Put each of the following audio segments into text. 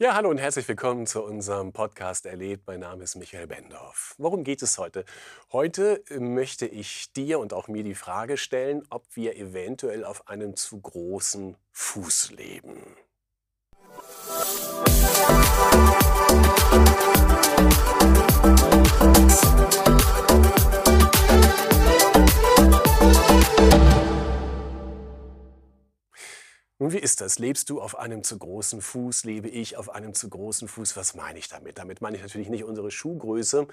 Ja, hallo und herzlich willkommen zu unserem Podcast Erlebt. Mein Name ist Michael Bendorf. Worum geht es heute? Heute möchte ich dir und auch mir die Frage stellen, ob wir eventuell auf einem zu großen Fuß leben. Nun, wie ist das? Lebst du auf einem zu großen Fuß? Lebe ich auf einem zu großen Fuß? Was meine ich damit? Damit meine ich natürlich nicht unsere Schuhgröße,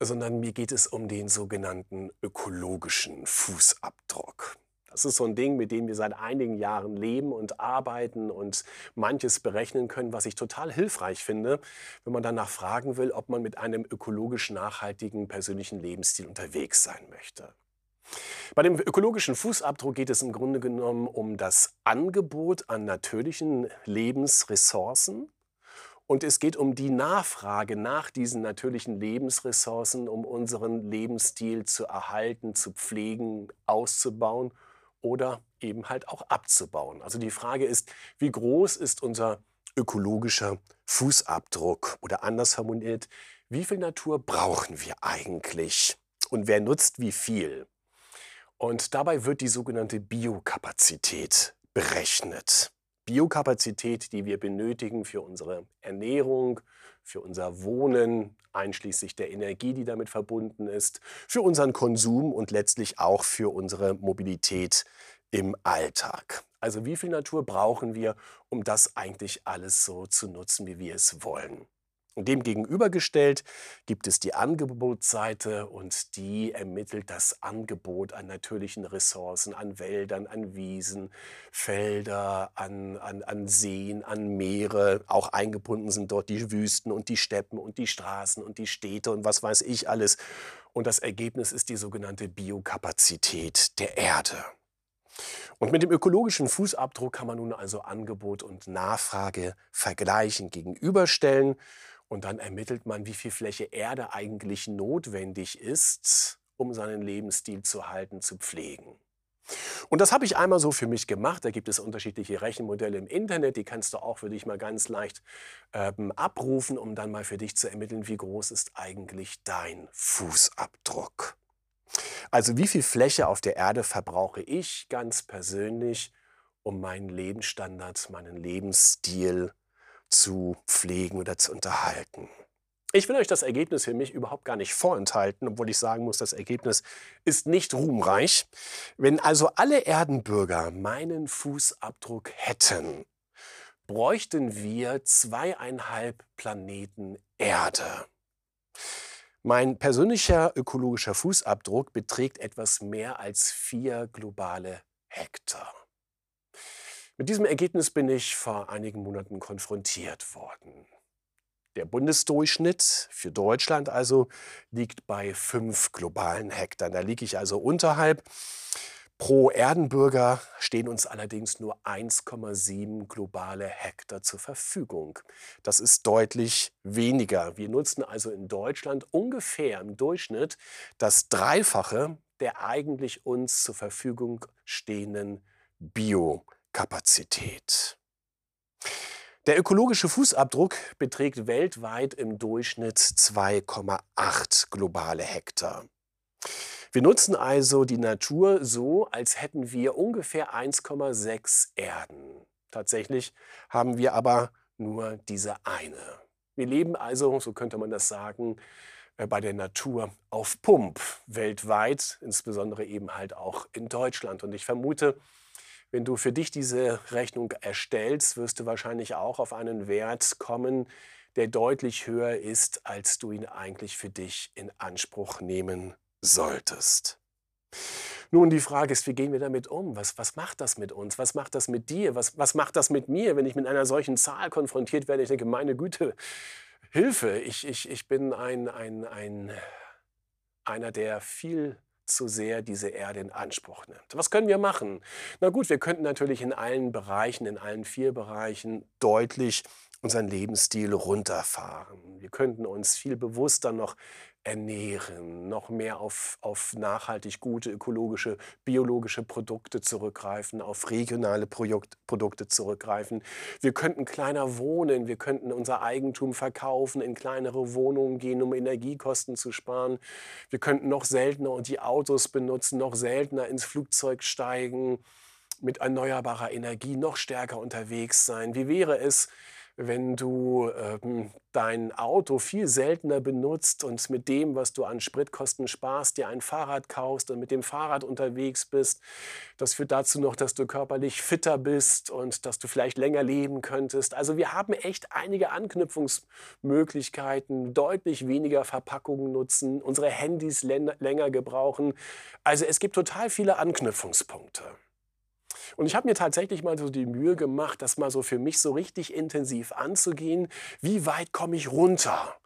sondern mir geht es um den sogenannten ökologischen Fußabdruck. Das ist so ein Ding, mit dem wir seit einigen Jahren leben und arbeiten und manches berechnen können, was ich total hilfreich finde, wenn man danach fragen will, ob man mit einem ökologisch nachhaltigen persönlichen Lebensstil unterwegs sein möchte. Bei dem ökologischen Fußabdruck geht es im Grunde genommen um das Angebot an natürlichen Lebensressourcen und es geht um die Nachfrage nach diesen natürlichen Lebensressourcen, um unseren Lebensstil zu erhalten, zu pflegen, auszubauen oder eben halt auch abzubauen. Also die Frage ist, wie groß ist unser ökologischer Fußabdruck oder anders formuliert, wie viel Natur brauchen wir eigentlich und wer nutzt wie viel? Und dabei wird die sogenannte Biokapazität berechnet. Biokapazität, die wir benötigen für unsere Ernährung, für unser Wohnen, einschließlich der Energie, die damit verbunden ist, für unseren Konsum und letztlich auch für unsere Mobilität im Alltag. Also wie viel Natur brauchen wir, um das eigentlich alles so zu nutzen, wie wir es wollen? Und dem gegenübergestellt gibt es die Angebotsseite und die ermittelt das Angebot an natürlichen Ressourcen, an Wäldern, an Wiesen, Felder, an, an, an Seen, an Meere. Auch eingebunden sind dort die Wüsten und die Steppen und die Straßen und die Städte und was weiß ich alles. Und das Ergebnis ist die sogenannte Biokapazität der Erde. Und mit dem ökologischen Fußabdruck kann man nun also Angebot und Nachfrage vergleichen, gegenüberstellen und dann ermittelt man, wie viel Fläche Erde eigentlich notwendig ist, um seinen Lebensstil zu halten, zu pflegen. Und das habe ich einmal so für mich gemacht. Da gibt es unterschiedliche Rechenmodelle im Internet. Die kannst du auch für dich mal ganz leicht ähm, abrufen, um dann mal für dich zu ermitteln, wie groß ist eigentlich dein Fußabdruck. Also wie viel Fläche auf der Erde verbrauche ich ganz persönlich, um meinen Lebensstandard, meinen Lebensstil zu pflegen oder zu unterhalten. Ich will euch das Ergebnis für mich überhaupt gar nicht vorenthalten, obwohl ich sagen muss, das Ergebnis ist nicht ruhmreich. Wenn also alle Erdenbürger meinen Fußabdruck hätten, bräuchten wir zweieinhalb Planeten Erde. Mein persönlicher ökologischer Fußabdruck beträgt etwas mehr als vier globale Hektar. Mit diesem Ergebnis bin ich vor einigen Monaten konfrontiert worden. Der Bundesdurchschnitt für Deutschland also liegt bei fünf globalen Hektar. Da liege ich also unterhalb. Pro Erdenbürger stehen uns allerdings nur 1,7 globale Hektar zur Verfügung. Das ist deutlich weniger. Wir nutzen also in Deutschland ungefähr im Durchschnitt das Dreifache der eigentlich uns zur Verfügung stehenden Bio. Kapazität. Der ökologische Fußabdruck beträgt weltweit im Durchschnitt 2,8 globale Hektar. Wir nutzen also die Natur so, als hätten wir ungefähr 1,6 Erden. Tatsächlich haben wir aber nur diese eine. Wir leben also, so könnte man das sagen, äh, bei der Natur auf Pump weltweit, insbesondere eben halt auch in Deutschland. Und ich vermute, wenn du für dich diese Rechnung erstellst, wirst du wahrscheinlich auch auf einen Wert kommen, der deutlich höher ist, als du ihn eigentlich für dich in Anspruch nehmen solltest. Nun, die Frage ist, wie gehen wir damit um? Was, was macht das mit uns? Was macht das mit dir? Was, was macht das mit mir, wenn ich mit einer solchen Zahl konfrontiert werde? Ich denke, meine Güte, Hilfe, ich, ich, ich bin ein, ein, ein, einer, der viel zu sehr diese Erde in Anspruch nimmt. Was können wir machen? Na gut, wir könnten natürlich in allen Bereichen, in allen vier Bereichen deutlich unseren Lebensstil runterfahren. Wir könnten uns viel bewusster noch ernähren, noch mehr auf, auf nachhaltig gute ökologische, biologische Produkte zurückgreifen, auf regionale Produkt, Produkte zurückgreifen. Wir könnten kleiner wohnen, wir könnten unser Eigentum verkaufen, in kleinere Wohnungen gehen, um Energiekosten zu sparen. Wir könnten noch seltener die Autos benutzen, noch seltener ins Flugzeug steigen, mit erneuerbarer Energie noch stärker unterwegs sein. Wie wäre es, wenn du ähm, dein Auto viel seltener benutzt und mit dem, was du an Spritkosten sparst, dir ein Fahrrad kaufst und mit dem Fahrrad unterwegs bist. Das führt dazu noch, dass du körperlich fitter bist und dass du vielleicht länger leben könntest. Also wir haben echt einige Anknüpfungsmöglichkeiten, deutlich weniger Verpackungen nutzen, unsere Handys länger gebrauchen. Also es gibt total viele Anknüpfungspunkte. Und ich habe mir tatsächlich mal so die Mühe gemacht, das mal so für mich so richtig intensiv anzugehen. Wie weit komme ich runter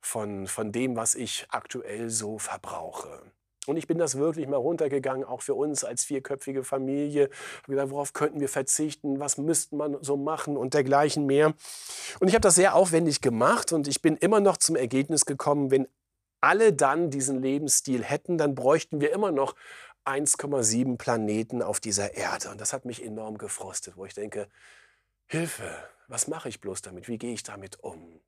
von, von dem, was ich aktuell so verbrauche? Und ich bin das wirklich mal runtergegangen, auch für uns als vierköpfige Familie. Hab gedacht, worauf könnten wir verzichten? Was müsste man so machen und dergleichen mehr? Und ich habe das sehr aufwendig gemacht und ich bin immer noch zum Ergebnis gekommen, wenn alle dann diesen Lebensstil hätten, dann bräuchten wir immer noch 1,7 Planeten auf dieser Erde. Und das hat mich enorm gefrostet, wo ich denke, Hilfe, was mache ich bloß damit? Wie gehe ich damit um?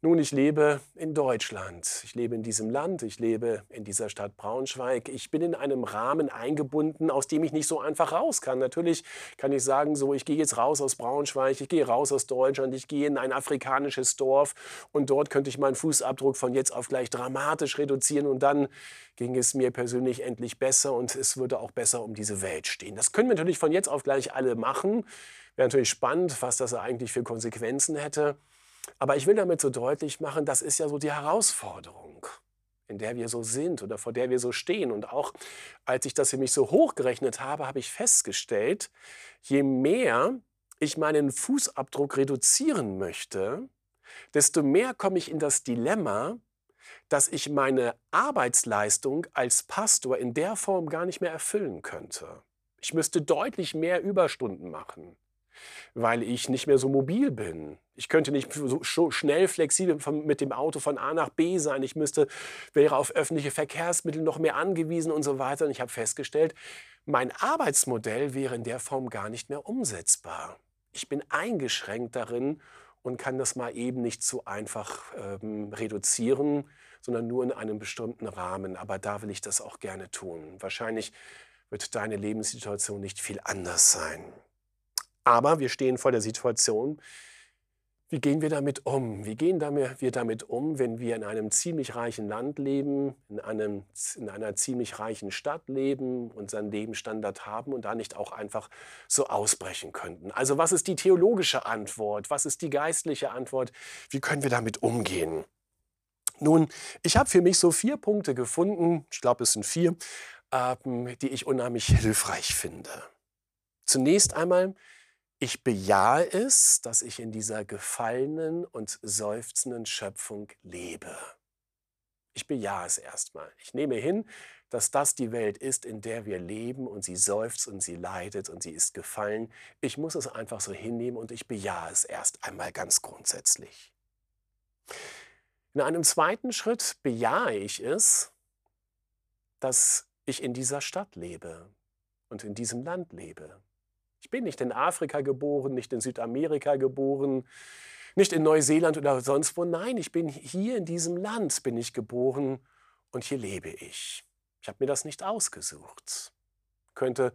Nun, ich lebe in Deutschland. Ich lebe in diesem Land. Ich lebe in dieser Stadt Braunschweig. Ich bin in einem Rahmen eingebunden, aus dem ich nicht so einfach raus kann. Natürlich kann ich sagen, so, ich gehe jetzt raus aus Braunschweig, ich gehe raus aus Deutschland, ich gehe in ein afrikanisches Dorf und dort könnte ich meinen Fußabdruck von jetzt auf gleich dramatisch reduzieren und dann ging es mir persönlich endlich besser und es würde auch besser um diese Welt stehen. Das können wir natürlich von jetzt auf gleich alle machen. Wäre natürlich spannend, was das eigentlich für Konsequenzen hätte. Aber ich will damit so deutlich machen, das ist ja so die Herausforderung, in der wir so sind oder vor der wir so stehen. Und auch als ich das für mich so hochgerechnet habe, habe ich festgestellt, je mehr ich meinen Fußabdruck reduzieren möchte, desto mehr komme ich in das Dilemma, dass ich meine Arbeitsleistung als Pastor in der Form gar nicht mehr erfüllen könnte. Ich müsste deutlich mehr Überstunden machen weil ich nicht mehr so mobil bin. Ich könnte nicht so schnell flexibel mit dem Auto von A nach B sein. Ich müsste, wäre auf öffentliche Verkehrsmittel noch mehr angewiesen und so weiter. Und ich habe festgestellt, mein Arbeitsmodell wäre in der Form gar nicht mehr umsetzbar. Ich bin eingeschränkt darin und kann das mal eben nicht so einfach ähm, reduzieren, sondern nur in einem bestimmten Rahmen. Aber da will ich das auch gerne tun. Wahrscheinlich wird deine Lebenssituation nicht viel anders sein. Aber wir stehen vor der Situation, wie gehen wir damit um? Wie gehen wir damit um, wenn wir in einem ziemlich reichen Land leben, in, einem, in einer ziemlich reichen Stadt leben, unseren Lebensstandard haben und da nicht auch einfach so ausbrechen könnten? Also was ist die theologische Antwort? Was ist die geistliche Antwort? Wie können wir damit umgehen? Nun, ich habe für mich so vier Punkte gefunden, ich glaube es sind vier, ähm, die ich unheimlich hilfreich finde. Zunächst einmal ich bejahe es, dass ich in dieser gefallenen und seufzenden Schöpfung lebe. Ich bejahe es erstmal. Ich nehme hin, dass das die Welt ist, in der wir leben und sie seufzt und sie leidet und sie ist gefallen. Ich muss es einfach so hinnehmen und ich bejahe es erst einmal ganz grundsätzlich. In einem zweiten Schritt bejahe ich es, dass ich in dieser Stadt lebe und in diesem Land lebe. Ich bin nicht in Afrika geboren, nicht in Südamerika geboren, nicht in Neuseeland oder sonst wo. Nein, ich bin hier in diesem Land bin ich geboren und hier lebe ich. Ich habe mir das nicht ausgesucht. Ich könnte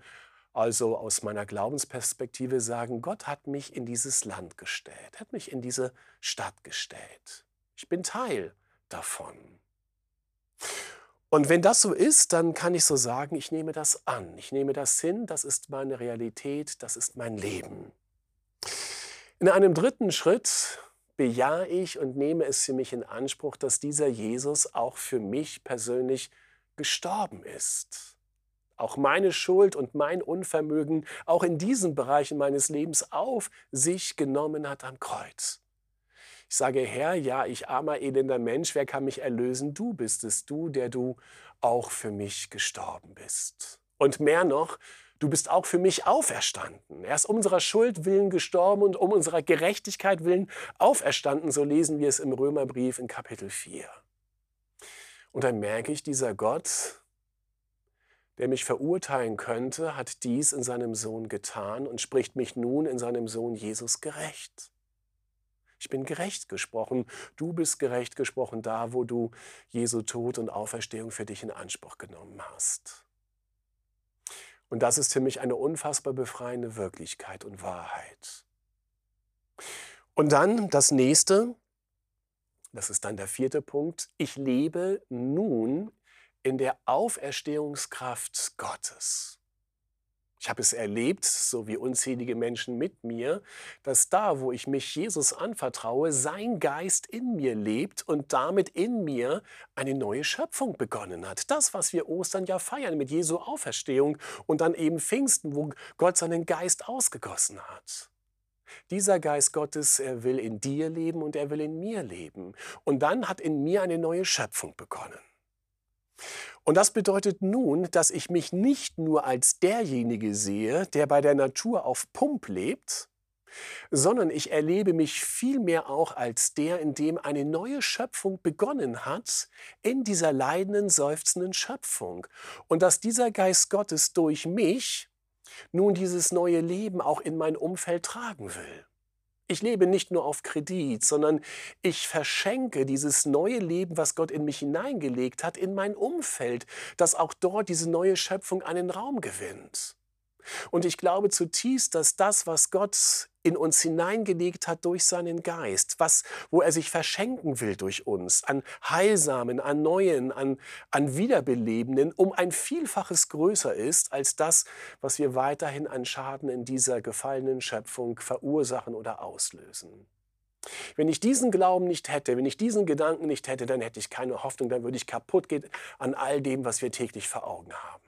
also aus meiner Glaubensperspektive sagen, Gott hat mich in dieses Land gestellt, hat mich in diese Stadt gestellt. Ich bin Teil davon. Und wenn das so ist, dann kann ich so sagen, ich nehme das an. Ich nehme das hin, das ist meine Realität, das ist mein Leben. In einem dritten Schritt bejahe ich und nehme es für mich in Anspruch, dass dieser Jesus auch für mich persönlich gestorben ist. Auch meine Schuld und mein Unvermögen auch in diesen Bereichen meines Lebens auf sich genommen hat am Kreuz. Ich sage, Herr, ja, ich armer, elender Mensch, wer kann mich erlösen? Du bist es, du, der du auch für mich gestorben bist. Und mehr noch, du bist auch für mich auferstanden. Er ist um unserer Schuld willen gestorben und um unserer Gerechtigkeit willen auferstanden. So lesen wir es im Römerbrief in Kapitel 4. Und dann merke ich, dieser Gott, der mich verurteilen könnte, hat dies in seinem Sohn getan und spricht mich nun in seinem Sohn Jesus gerecht. Ich bin gerecht gesprochen, du bist gerecht gesprochen da, wo du Jesu Tod und Auferstehung für dich in Anspruch genommen hast. Und das ist für mich eine unfassbar befreiende Wirklichkeit und Wahrheit. Und dann das nächste, das ist dann der vierte Punkt, ich lebe nun in der Auferstehungskraft Gottes. Ich habe es erlebt, so wie unzählige Menschen mit mir, dass da, wo ich mich Jesus anvertraue, sein Geist in mir lebt und damit in mir eine neue Schöpfung begonnen hat. Das, was wir Ostern ja feiern mit Jesu Auferstehung und dann eben Pfingsten, wo Gott seinen Geist ausgegossen hat. Dieser Geist Gottes, er will in dir leben und er will in mir leben. Und dann hat in mir eine neue Schöpfung begonnen. Und das bedeutet nun, dass ich mich nicht nur als derjenige sehe, der bei der Natur auf Pump lebt, sondern ich erlebe mich vielmehr auch als der, in dem eine neue Schöpfung begonnen hat, in dieser leidenden, seufzenden Schöpfung. Und dass dieser Geist Gottes durch mich nun dieses neue Leben auch in mein Umfeld tragen will. Ich lebe nicht nur auf Kredit, sondern ich verschenke dieses neue Leben, was Gott in mich hineingelegt hat, in mein Umfeld, dass auch dort diese neue Schöpfung einen Raum gewinnt. Und ich glaube zutiefst, dass das, was Gott in uns hineingelegt hat durch seinen Geist, was, wo er sich verschenken will durch uns, an Heilsamen, an Neuen, an, an Wiederbelebenden, um ein Vielfaches größer ist als das, was wir weiterhin an Schaden in dieser gefallenen Schöpfung verursachen oder auslösen. Wenn ich diesen Glauben nicht hätte, wenn ich diesen Gedanken nicht hätte, dann hätte ich keine Hoffnung, dann würde ich kaputt gehen an all dem, was wir täglich vor Augen haben.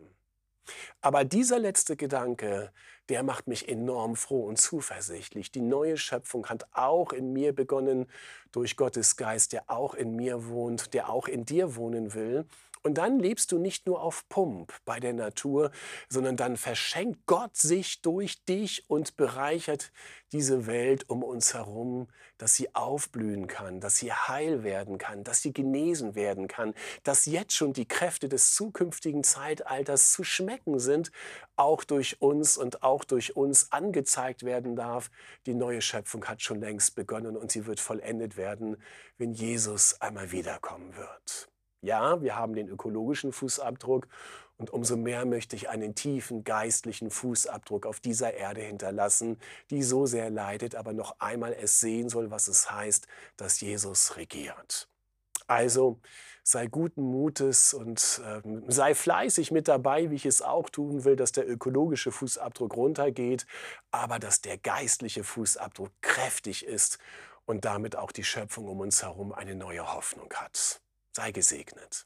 Aber dieser letzte Gedanke, der macht mich enorm froh und zuversichtlich. Die neue Schöpfung hat auch in mir begonnen durch Gottes Geist, der auch in mir wohnt, der auch in dir wohnen will. Und dann lebst du nicht nur auf Pump bei der Natur, sondern dann verschenkt Gott sich durch dich und bereichert diese Welt um uns herum, dass sie aufblühen kann, dass sie heil werden kann, dass sie genesen werden kann, dass jetzt schon die Kräfte des zukünftigen Zeitalters zu schmecken sind, auch durch uns und auch durch uns angezeigt werden darf. Die neue Schöpfung hat schon längst begonnen und sie wird vollendet werden, wenn Jesus einmal wiederkommen wird. Ja, wir haben den ökologischen Fußabdruck und umso mehr möchte ich einen tiefen geistlichen Fußabdruck auf dieser Erde hinterlassen, die so sehr leidet, aber noch einmal es sehen soll, was es heißt, dass Jesus regiert. Also sei guten Mutes und ähm, sei fleißig mit dabei, wie ich es auch tun will, dass der ökologische Fußabdruck runtergeht, aber dass der geistliche Fußabdruck kräftig ist und damit auch die Schöpfung um uns herum eine neue Hoffnung hat. Sei gesegnet.